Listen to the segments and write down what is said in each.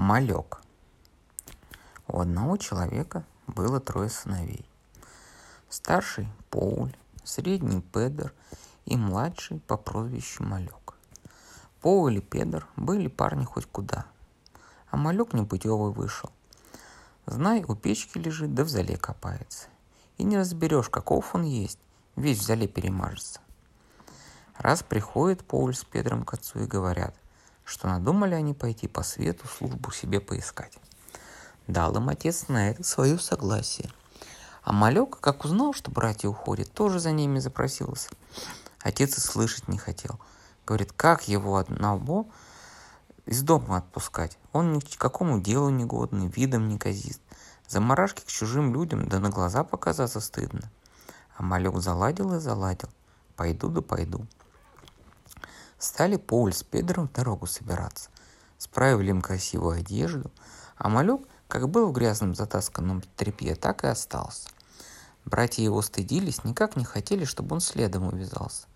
Малек. У одного человека было трое сыновей. Старший – Поуль, средний – Педер и младший по прозвищу Малек. Поуль и Педер были парни хоть куда, а Малек непутевый вышел. Знай, у печки лежит, да в зале копается. И не разберешь, каков он есть, весь в зале перемажется. Раз приходит Поуль с Педром к отцу и говорят, что надумали они пойти по свету службу себе поискать. Дал им отец на это свое согласие. А Малек, как узнал, что братья уходят, тоже за ними запросился. Отец и слышать не хотел. Говорит, как его одного из дома отпускать? Он ни к какому делу не годный, видом не казист. Заморашки к чужим людям, да на глаза показаться стыдно. А Малек заладил и заладил. Пойду да пойду. Стали Поуль с Педром в дорогу собираться. Справили им красивую одежду, а Малек – как был в грязном затасканном тряпье, так и остался. Братья его стыдились, никак не хотели, чтобы он следом увязался.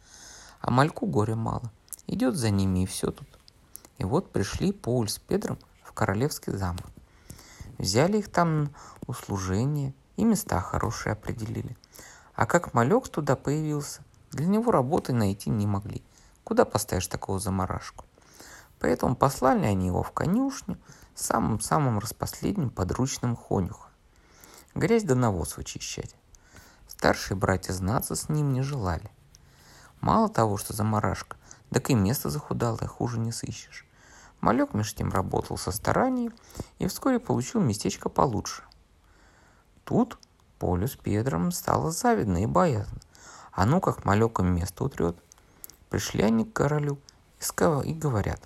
А Мальку горя мало. Идет за ними и все тут. И вот пришли Поуль с Педром в королевский замок. Взяли их там услужение и места хорошие определили. А как малек туда появился, для него работы найти не могли. Куда поставишь такого заморашку? Поэтому послали они его в конюшню, самым-самым распоследним подручным хонюха. Грязь да навоз вычищать. Старшие братья знаться с ним не желали. Мало того, что заморашка, так и место захудалое, хуже не сыщешь. Малек меж тем работал со старанием и вскоре получил местечко получше. Тут Полю с Педром стало завидно и боязно. А ну как Малек место утрет. Пришли они к королю и говорят.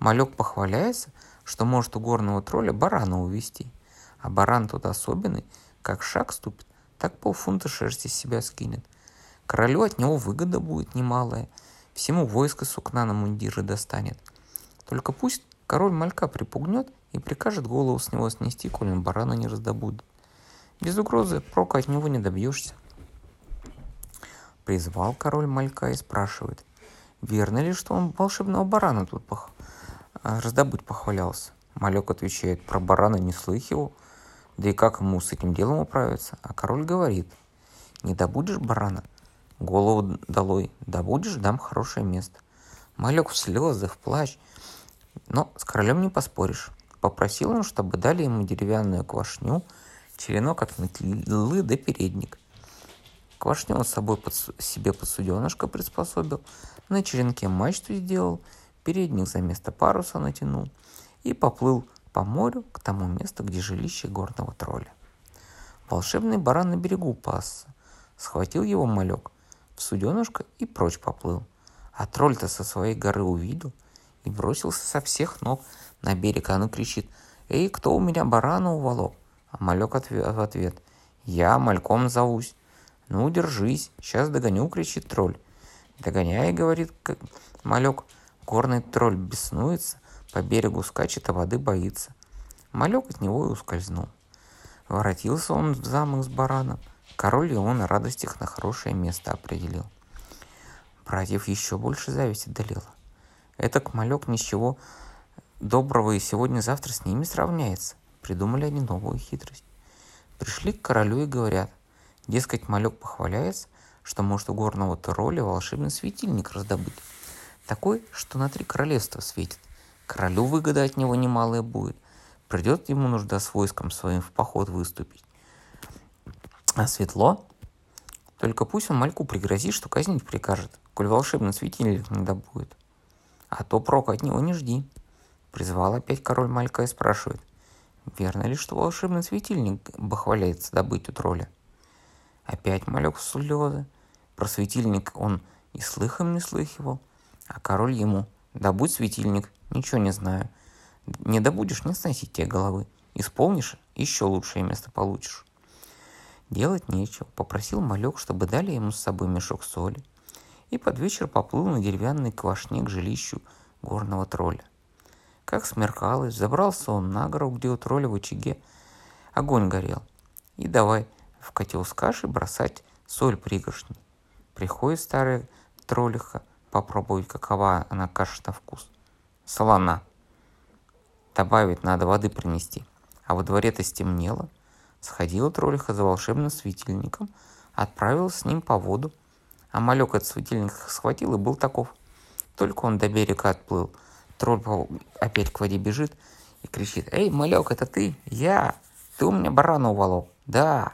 Малек похваляется, что может у горного тролля барана увести. А баран тут особенный, как шаг ступит, так полфунта шерсти с себя скинет. Королю от него выгода будет немалая, всему войско сукна на мундиры достанет. Только пусть король малька припугнет и прикажет голову с него снести, коли он барана не раздобудет. Без угрозы прока от него не добьешься. Призвал король малька и спрашивает, верно ли, что он волшебного барана тут пох а, раздобыть похвалялся. Малек отвечает, про барана не слыхивал, да и как ему с этим делом управиться? А король говорит, не добудешь барана, голову долой, добудешь, дам хорошее место. Малек в слезы, в плач, но с королем не поспоришь. Попросил он, чтобы дали ему деревянную квашню, черенок от метлы да передник. Квашню он с собой под, себе под приспособил, на черенке мачту сделал – передник за место паруса натянул и поплыл по морю к тому месту, где жилище горного тролля. Волшебный баран на берегу пасся. Схватил его малек в суденышко и прочь поплыл. А тролль-то со своей горы увидел и бросился со всех ног на берег. А ну кричит, «Эй, кто у меня барана уволок?» А малек в ответ, «Я мальком зовусь». «Ну, держись, сейчас догоню», — кричит тролль. «Догоняй», — говорит малек, — Горный тролль беснуется, по берегу скачет, а воды боится. Малек от него и ускользнул. Воротился он в замок с бараном. Король его на радостях на хорошее место определил. Братьев еще больше зависть одолела. Этак малек ничего доброго и сегодня-завтра с ними сравняется. Придумали они новую хитрость. Пришли к королю и говорят, дескать, малек похваляется, что может у горного тролля волшебный светильник раздобыть такой, что на три королевства светит. Королю выгода от него немалая будет. Придет ему нужда с войском своим в поход выступить. А светло? Только пусть он мальку пригрозит, что казнить прикажет, коль волшебный светильник не добудет. А то прок от него не жди. Призвал опять король малька и спрашивает, верно ли, что волшебный светильник бахваляется добыть у тролля? Опять малек слезы. Про светильник он и слыхом не слыхивал – а король ему, добудь светильник, ничего не знаю. Не добудешь, не сносить тебе головы. Исполнишь, еще лучшее место получишь. Делать нечего. Попросил малек, чтобы дали ему с собой мешок соли. И под вечер поплыл на деревянной квашне к жилищу горного тролля. Как смеркалось, забрался он на гору, где у тролля в очаге огонь горел. И давай в котел с кашей бросать соль пригоршни. Приходит старая троллиха – попробовать, какова она каша на вкус. Солона. Добавить надо воды принести. А во дворе-то стемнело. Сходила троллиха за волшебным светильником, отправилась с ним по воду. А малек от светильника схватил и был таков. Только он до берега отплыл. Тролль опять к воде бежит и кричит. «Эй, малек, это ты? Я! Ты у меня барана уволок?» «Да!»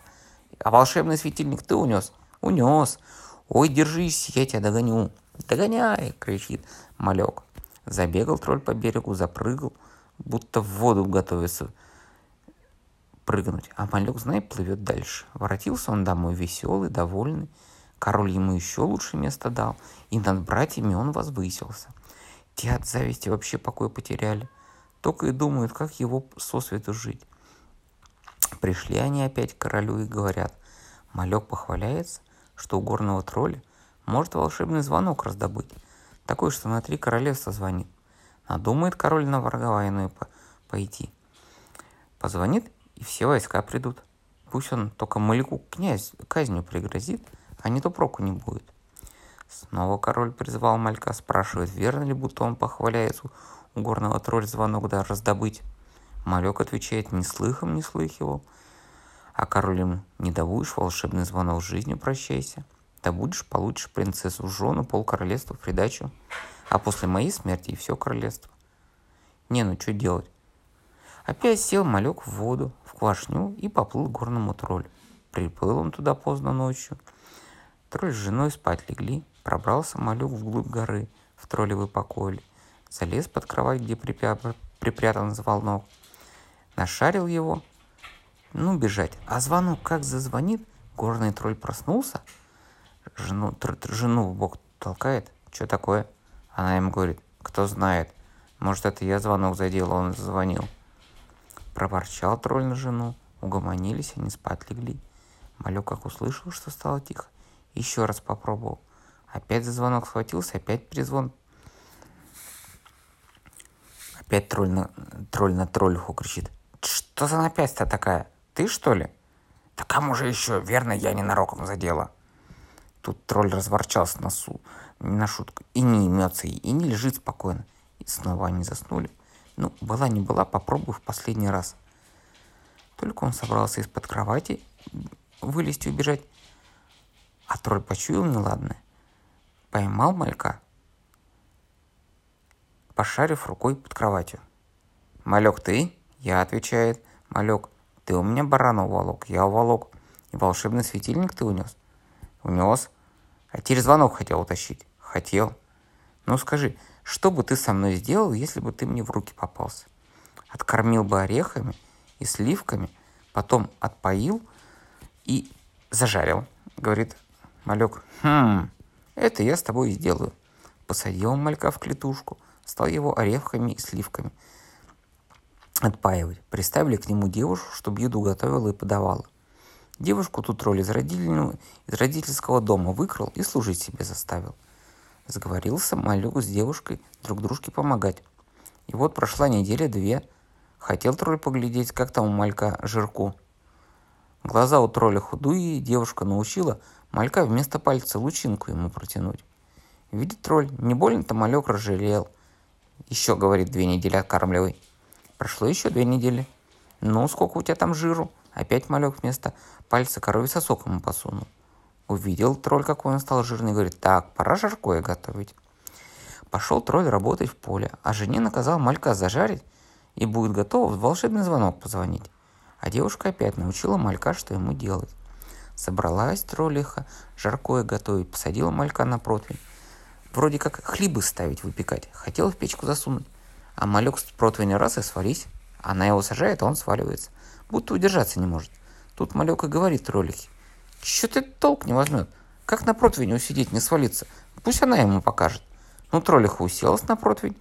«А волшебный светильник ты унес?» «Унес!» «Ой, держись, я тебя догоню!» «Догоняй!» — кричит малек. Забегал тролль по берегу, запрыгал, будто в воду готовится прыгнуть. А малек, знай, плывет дальше. Воротился он домой веселый, довольный. Король ему еще лучше место дал, и над братьями он возвысился. Те от зависти вообще покой потеряли. Только и думают, как его сосвету жить. Пришли они опять к королю и говорят, Малек похваляется, что у горного тролля может волшебный звонок раздобыть, такой, что на три королевства звонит. Надумает король на враговайную по пойти. Позвонит, и все войска придут. Пусть он только Маляку князь казнью пригрозит, а не то проку не будет. Снова король призвал Малька, спрашивает, верно ли, будто он похваляется у горного тролля звонок да раздобыть. Малек отвечает, не слыхом не слыхивал. А король ему, не добудешь волшебный звонок, с жизнью прощайся. Добудешь, получишь принцессу в жену, пол королевства в придачу. А после моей смерти и все королевство. Не, ну что делать? Опять сел малек в воду, в квашню и поплыл к горному троллю. Приплыл он туда поздно ночью. Тролль с женой спать легли, пробрался малек вглубь горы, в троллевый покой. Залез под кровать, где припя... припрятан звонок. Нашарил его, ну, бежать. А звонок как зазвонит, горный тролль проснулся, жену, тр, тр, жену в бок толкает. Что такое? Она ему говорит, кто знает. Может, это я звонок задел, он звонил. Проворчал тролль на жену. Угомонились, они спать легли. Малек как услышал, что стало тихо, еще раз попробовал. Опять за звонок схватился, опять перезвон. Опять тролль на, тролль на троллиху кричит. Что за напасть-то такая? Ты что ли? Да кому же еще? Верно, я ненароком задела. Тут тролль разворчался на, су, на шутку. И не имется, и не лежит спокойно. И снова они заснули. Ну, была не была, попробуй в последний раз. Только он собрался из-под кровати вылезти и убежать. А тролль почуял неладное. Поймал малька, пошарив рукой под кроватью. «Малек, ты?» «Я», — отвечает Малек. «Ты у меня барана уволок, я уволок. И волшебный светильник ты унес?» «Унес. А теперь звонок хотел утащить?» «Хотел. Ну скажи, что бы ты со мной сделал, если бы ты мне в руки попался? Откормил бы орехами и сливками, потом отпоил и зажарил, говорит малек. Хм, это я с тобой и сделаю. Посадил малька в клетушку, стал его орехами и сливками отпаивать. Приставили к нему девушку, чтобы еду готовила и подавала. Девушку тут роль из, из родительского дома выкрал и служить себе заставил – Сговорился малюк с девушкой друг дружке помогать. И вот прошла неделя-две. Хотел тролль поглядеть, как там у малька жирку. Глаза у тролля худые, девушка научила малька вместо пальца лучинку ему протянуть. Видит тролль, не больно-то малек разжалел. Еще, говорит, две недели откармливай. Прошло еще две недели. Ну, сколько у тебя там жиру? Опять малек вместо пальца коровий сосок ему посунул. Увидел тролль, какой он стал жирный, говорит, так, пора жаркое готовить. Пошел тролль работать в поле, а жене наказал малька зажарить, и будет готов волшебный звонок позвонить. А девушка опять научила малька, что ему делать. Собралась троллиха, жаркое готовить, посадила малька на противень. Вроде как хлебы ставить, выпекать. Хотела в печку засунуть. А малек с противня раз и свались. Она его сажает, а он сваливается. Будто удержаться не может. Тут малек и говорит троллихе. Че ты толк не возьмет? Как на противень усидеть, не свалиться? Пусть она ему покажет. Ну, троллиха уселась на противень.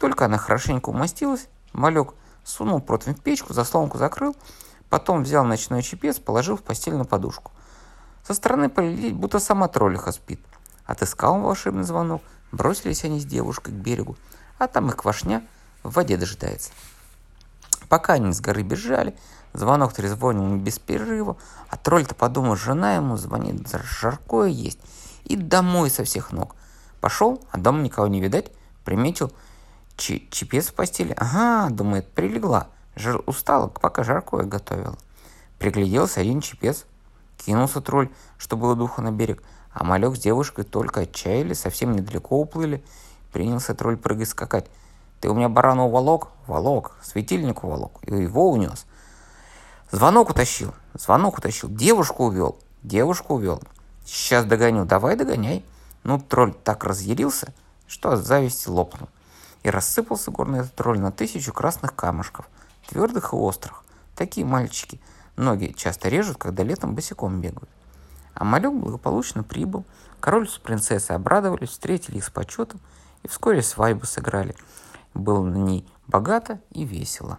Только она хорошенько умастилась, малек сунул противень в печку, заслонку закрыл, потом взял ночной чепец, положил в постель на подушку. Со стороны полететь, будто сама троллиха спит. Отыскал он волшебный звонок, бросились они с девушкой к берегу, а там их квашня в воде дожидается. Пока они с горы бежали, Звонок трезвонил без перерыва, а тролль-то подумал, жена ему звонит, жаркое есть, и домой со всех ног. Пошел, а дома никого не видать, приметил Ч чепец в постели? Ага, думает, прилегла. Жар устала, пока жаркое готовила. Пригляделся один чепец. Кинулся тролль, что было духа на берег. А малек с девушкой только отчаяли, совсем недалеко уплыли. Принялся тролль прыгать скакать. Ты у меня барана уволок? Волок. Светильник уволок. И его унес. Звонок утащил. Звонок утащил. Девушку увел. Девушку увел. Сейчас догоню. Давай догоняй. Ну, тролль так разъярился, что от зависти лопнул. И рассыпался горный этот тролль на тысячу красных камушков, твердых и острых. Такие мальчики. Ноги часто режут, когда летом босиком бегают. А малек благополучно прибыл. Король с принцессой обрадовались, встретили их с почетом и вскоре свадьбу сыграли. Было на ней богато и весело.